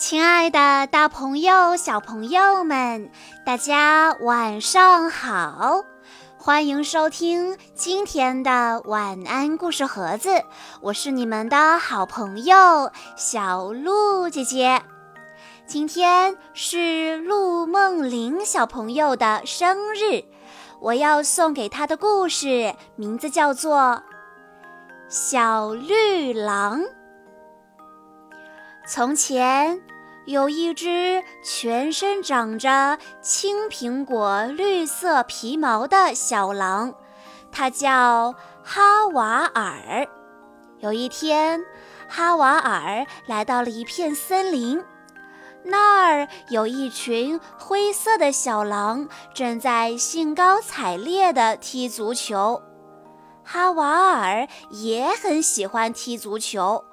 亲爱的，大朋友、小朋友们，大家晚上好！欢迎收听今天的晚安故事盒子，我是你们的好朋友小鹿姐姐。今天是陆梦玲小朋友的生日，我要送给她的故事名字叫做《小绿狼》。从前。有一只全身长着青苹果绿色皮毛的小狼，它叫哈瓦尔。有一天，哈瓦尔来到了一片森林，那儿有一群灰色的小狼正在兴高采烈地踢足球。哈瓦尔也很喜欢踢足球。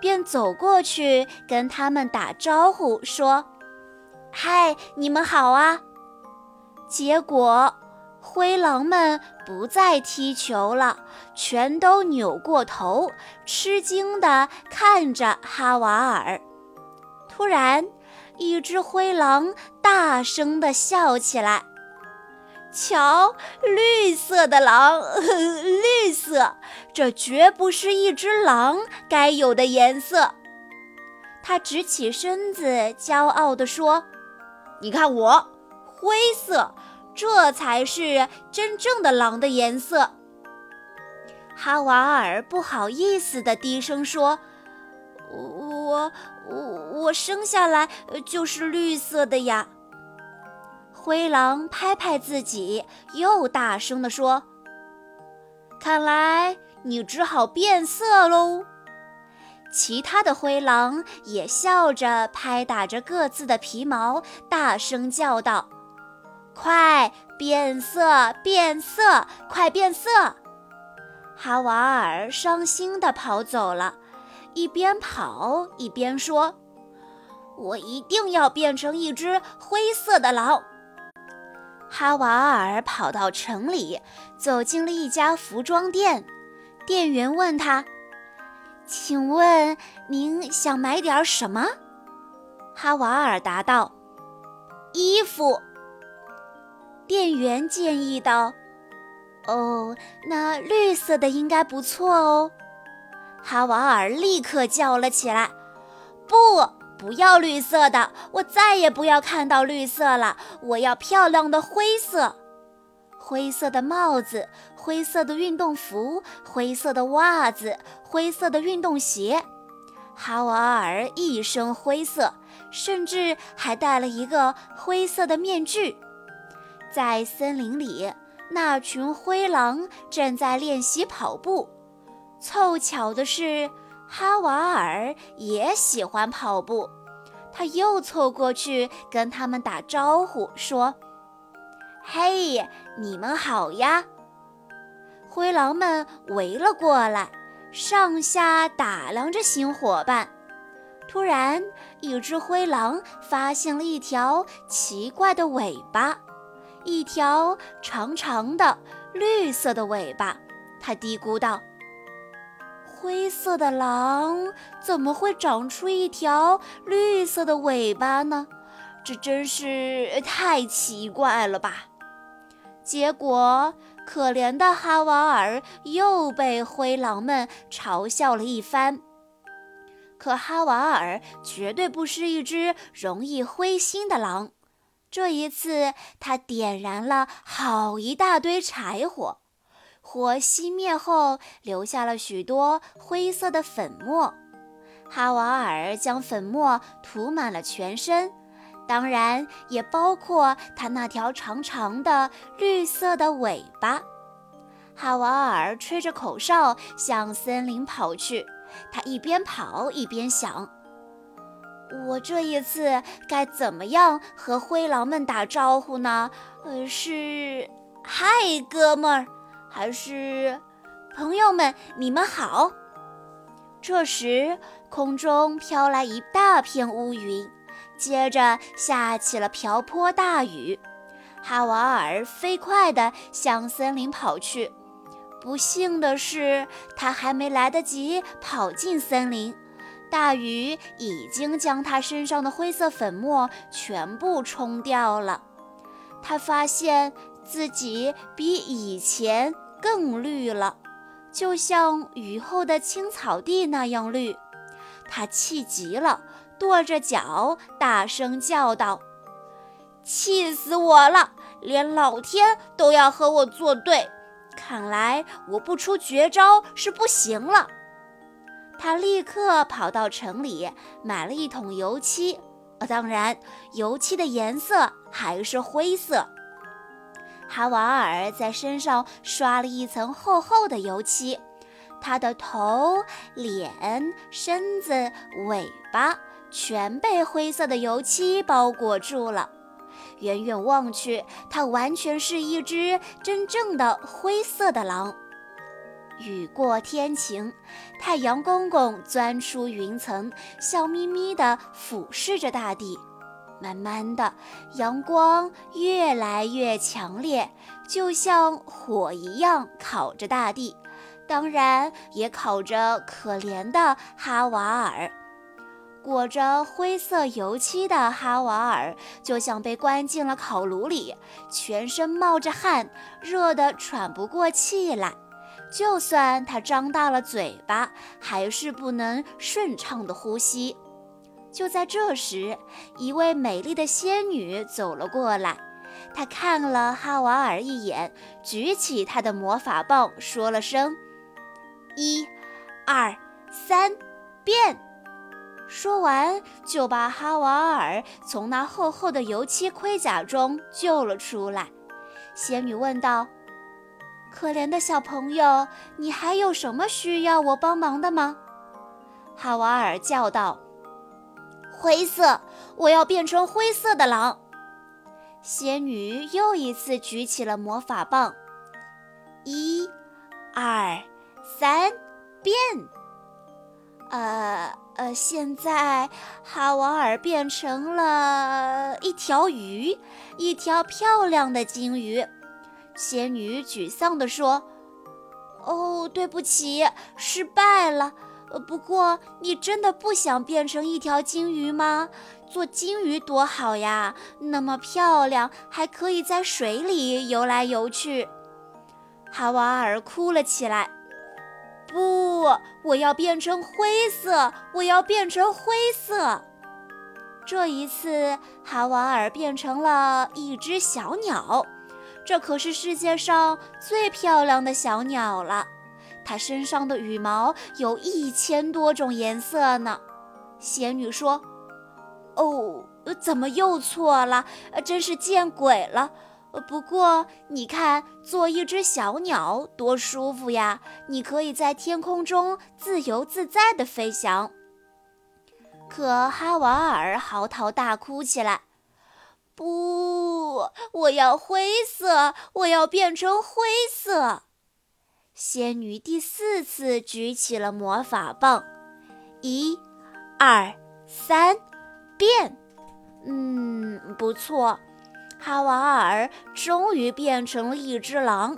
便走过去跟他们打招呼，说：“嗨，你们好啊！”结果，灰狼们不再踢球了，全都扭过头，吃惊地看着哈瓦尔。突然，一只灰狼大声地笑起来。瞧，绿色的狼，绿色，这绝不是一只狼该有的颜色。他直起身子，骄傲地说：“你看我，灰色，这才是真正的狼的颜色。”哈瓦尔不好意思地低声说：“我，我，我生下来就是绿色的呀。”灰狼拍拍自己，又大声地说：“看来你只好变色喽。”其他的灰狼也笑着拍打着各自的皮毛，大声叫道：“快变色，变色，快变色！”哈瓦尔伤心地跑走了，一边跑一边说：“我一定要变成一只灰色的狼。”哈瓦尔跑到城里，走进了一家服装店。店员问他：“请问您想买点什么？”哈瓦尔答道：“衣服。”店员建议道：“哦，那绿色的应该不错哦。”哈瓦尔立刻叫了起来：“不！”不要绿色的，我再也不要看到绿色了。我要漂亮的灰色，灰色的帽子，灰色的运动服，灰色的袜子，灰色的运动鞋。哈瓦尔一身灰色，甚至还戴了一个灰色的面具。在森林里，那群灰狼正在练习跑步。凑巧的是。哈瓦尔也喜欢跑步，他又凑过去跟他们打招呼，说：“嘿，你们好呀！”灰狼们围了过来，上下打量着新伙伴。突然，一只灰狼发现了一条奇怪的尾巴，一条长长的绿色的尾巴。他嘀咕道。灰色的狼怎么会长出一条绿色的尾巴呢？这真是太奇怪了吧！结果，可怜的哈瓦尔又被灰狼们嘲笑了一番。可哈瓦尔绝对不是一只容易灰心的狼。这一次，他点燃了好一大堆柴火。火熄灭后，留下了许多灰色的粉末。哈瓦尔将粉末涂满了全身，当然也包括他那条长长的绿色的尾巴。哈瓦尔吹着口哨向森林跑去，他一边跑一边想：“我这一次该怎么样和灰狼们打招呼呢？呃，是嗨，哥们儿。”还是朋友们，你们好。这时，空中飘来一大片乌云，接着下起了瓢泼大雨。哈瓦尔飞快地向森林跑去。不幸的是，他还没来得及跑进森林，大雨已经将他身上的灰色粉末全部冲掉了。他发现自己比以前更绿了，就像雨后的青草地那样绿。他气极了，跺着脚，大声叫道：“气死我了！连老天都要和我作对，看来我不出绝招是不行了。”他立刻跑到城里买了一桶油漆，当然，油漆的颜色还是灰色。哈瓦尔在身上刷了一层厚厚的油漆，他的头、脸、身子、尾巴全被灰色的油漆包裹住了。远远望去，它完全是一只真正的灰色的狼。雨过天晴，太阳公公钻出云层，笑眯眯地俯视着大地。慢慢的，阳光越来越强烈，就像火一样烤着大地，当然也烤着可怜的哈瓦尔。裹着灰色油漆的哈瓦尔就像被关进了烤炉里，全身冒着汗，热得喘不过气来。就算他张大了嘴巴，还是不能顺畅的呼吸。就在这时，一位美丽的仙女走了过来。她看了哈瓦尔一眼，举起她的魔法棒，说了声：“一、二、三，变！”说完，就把哈瓦尔从那厚厚的油漆盔甲中救了出来。仙女问道。可怜的小朋友，你还有什么需要我帮忙的吗？哈瓦尔叫道：“灰色，我要变成灰色的狼。”仙女又一次举起了魔法棒，一、二、三，变！呃呃，现在哈瓦尔变成了一条鱼，一条漂亮的金鱼。仙女沮丧地说：“哦，对不起，失败了。不过，你真的不想变成一条金鱼吗？做金鱼多好呀，那么漂亮，还可以在水里游来游去。”哈瓦尔哭了起来：“不，我要变成灰色，我要变成灰色。”这一次，哈瓦尔变成了一只小鸟。这可是世界上最漂亮的小鸟了，它身上的羽毛有一千多种颜色呢。仙女说：“哦，怎么又错了？真是见鬼了！不过你看，做一只小鸟多舒服呀！你可以在天空中自由自在地飞翔。”可哈瓦尔嚎啕大哭起来。不，我要灰色，我要变成灰色。仙女第四次举起了魔法棒，一、二、三，变！嗯，不错，哈瓦尔终于变成了一只狼，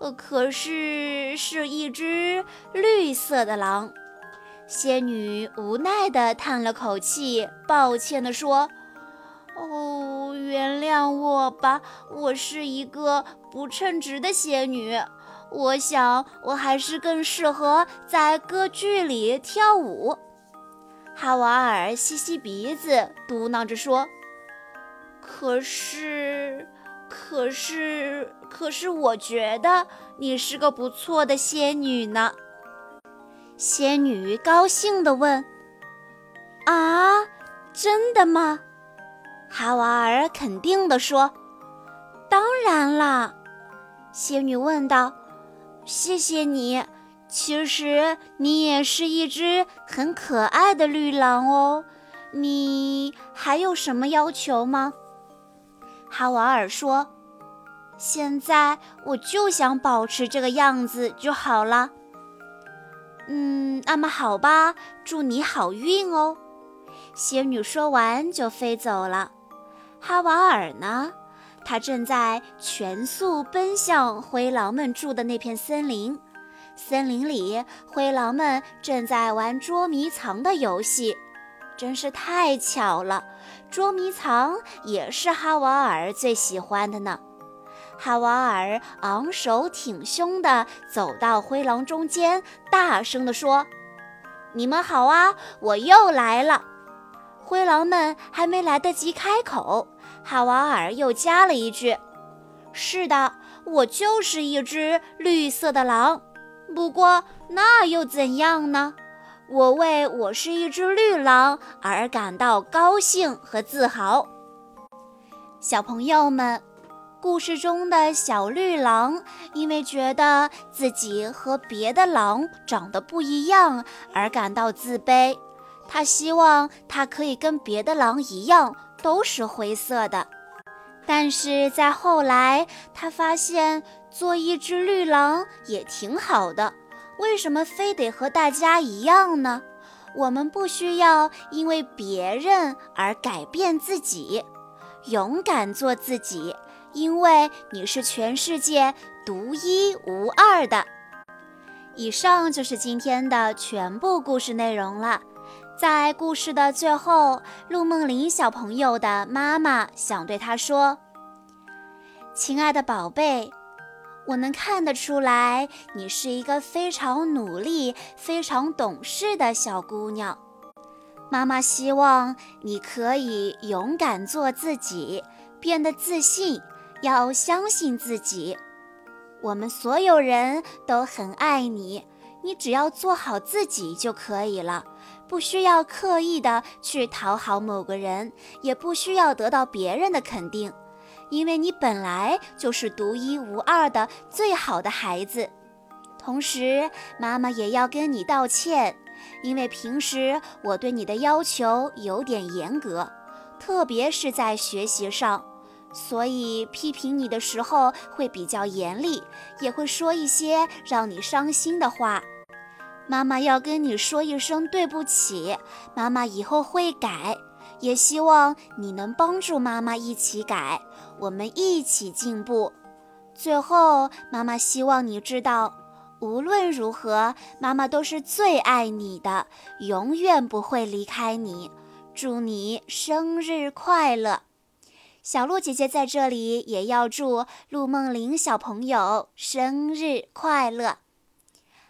呃，可是是一只绿色的狼。仙女无奈地叹了口气，抱歉地说。哦，原谅我吧，我是一个不称职的仙女。我想，我还是更适合在歌剧里跳舞。哈瓦尔吸吸鼻子，嘟囔着说：“可是，可是，可是，我觉得你是个不错的仙女呢。”仙女高兴地问：“啊，真的吗？”哈瓦尔肯定地说：“当然啦。”仙女问道：“谢谢你，其实你也是一只很可爱的绿狼哦。你还有什么要求吗？”哈瓦尔说：“现在我就想保持这个样子就好了。”嗯，那么好吧，祝你好运哦。仙女说完就飞走了。哈瓦尔呢？他正在全速奔向灰狼们住的那片森林。森林里灰狼们正在玩捉迷藏的游戏，真是太巧了。捉迷藏也是哈瓦尔最喜欢的呢。哈瓦尔昂首挺胸地走到灰狼中间，大声地说：“你们好啊，我又来了。”灰狼们还没来得及开口，哈瓦尔又加了一句：“是的，我就是一只绿色的狼。不过那又怎样呢？我为我是一只绿狼而感到高兴和自豪。”小朋友们，故事中的小绿狼因为觉得自己和别的狼长得不一样而感到自卑。他希望他可以跟别的狼一样，都是灰色的。但是在后来，他发现做一只绿狼也挺好的。为什么非得和大家一样呢？我们不需要因为别人而改变自己，勇敢做自己，因为你是全世界独一无二的。以上就是今天的全部故事内容了。在故事的最后，陆梦玲小朋友的妈妈想对她说：“亲爱的宝贝，我能看得出来，你是一个非常努力、非常懂事的小姑娘。妈妈希望你可以勇敢做自己，变得自信，要相信自己。我们所有人都很爱你，你只要做好自己就可以了。”不需要刻意的去讨好某个人，也不需要得到别人的肯定，因为你本来就是独一无二的最好的孩子。同时，妈妈也要跟你道歉，因为平时我对你的要求有点严格，特别是在学习上，所以批评你的时候会比较严厉，也会说一些让你伤心的话。妈妈要跟你说一声对不起，妈妈以后会改，也希望你能帮助妈妈一起改，我们一起进步。最后，妈妈希望你知道，无论如何，妈妈都是最爱你的，永远不会离开你。祝你生日快乐！小鹿姐姐在这里也要祝陆梦玲小朋友生日快乐。